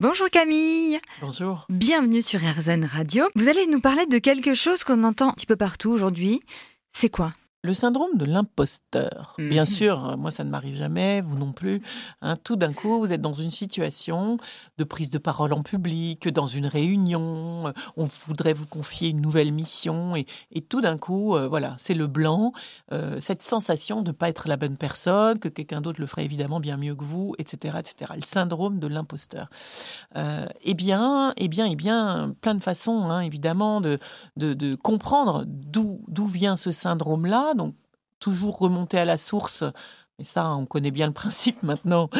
Bonjour Camille. Bonjour. Bienvenue sur RZN Radio. Vous allez nous parler de quelque chose qu'on entend un petit peu partout aujourd'hui. C'est quoi? Le syndrome de l'imposteur. Bien Mhm. sûr, moi ça ne m'arrive jamais, vous non plus. Hein, tout d'un coup, vous êtes dans une situation de prise de parole en public, dans une réunion, euh, on voudrait vous confier une nouvelle mission et, et tout d'un coup, euh, voilà, c'est le blanc, euh, cette sensation de ne pas être la bonne personne, que quelqu'un d'autre le ferait évidemment bien mieux que vous, etc., etc. Le syndrome de l'imposteur. Euh, eh bien, eh bien, eh bien, plein de façons, hein, évidemment, de, de, de comprendre d'où vient ce syndrome-là. Donc, toujours remonter à la source. Mais ça, on connaît bien le principe maintenant.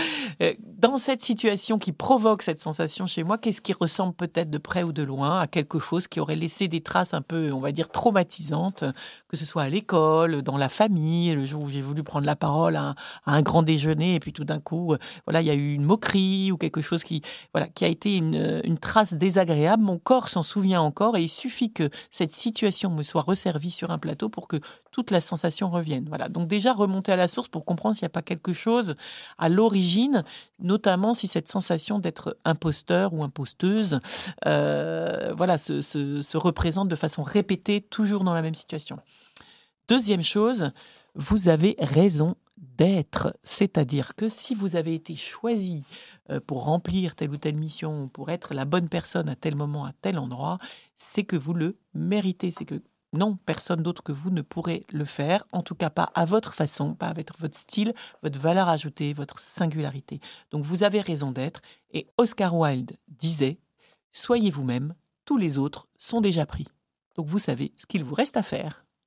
Euh, Dans cette situation qui provoque cette sensation chez moi, qu'est-ce qui ressemble peut-être de près ou de loin à quelque chose qui aurait laissé des traces un peu, on va dire, traumatisantes, que ce soit à l'école, dans la famille, le jour où j'ai voulu prendre la parole à un, grand déjeuner, et puis tout d'un coup, euh, voilà, il y a eu une moquerie ou quelque chose qui, voilà, qui a été une, une trace désagréable. Mon corps s'en souvient encore, et il suffit que cette situation me soit resservie sur un plateau pour que toute la sensation revienne. Voilà. Donc déjà remonter à la source pour comprendre s'il n'y a pas quelque chose à l'origine, notamment si cette sensation d'être imposteur ou imposteuse, euh, se représente de façon répétée, toujours dans la même situation. Deuxième chose, vous avez raison d'être, c'est-à-dire que si vous avez été choisi euh, pour remplir telle ou telle mission, pour être la bonne personne à tel moment, à tel endroit, c'est que vous le méritez, c'est que non, personne d'autre que vous ne pourrait le faire, en tout cas pas à votre façon, pas avec votre style, votre valeur ajoutée, votre singularité. Donc vous avez raison d'être, et Oscar Wilde disait, Soyez vous-même, tous les autres sont déjà pris. Donc vous savez ce qu'il vous reste à faire.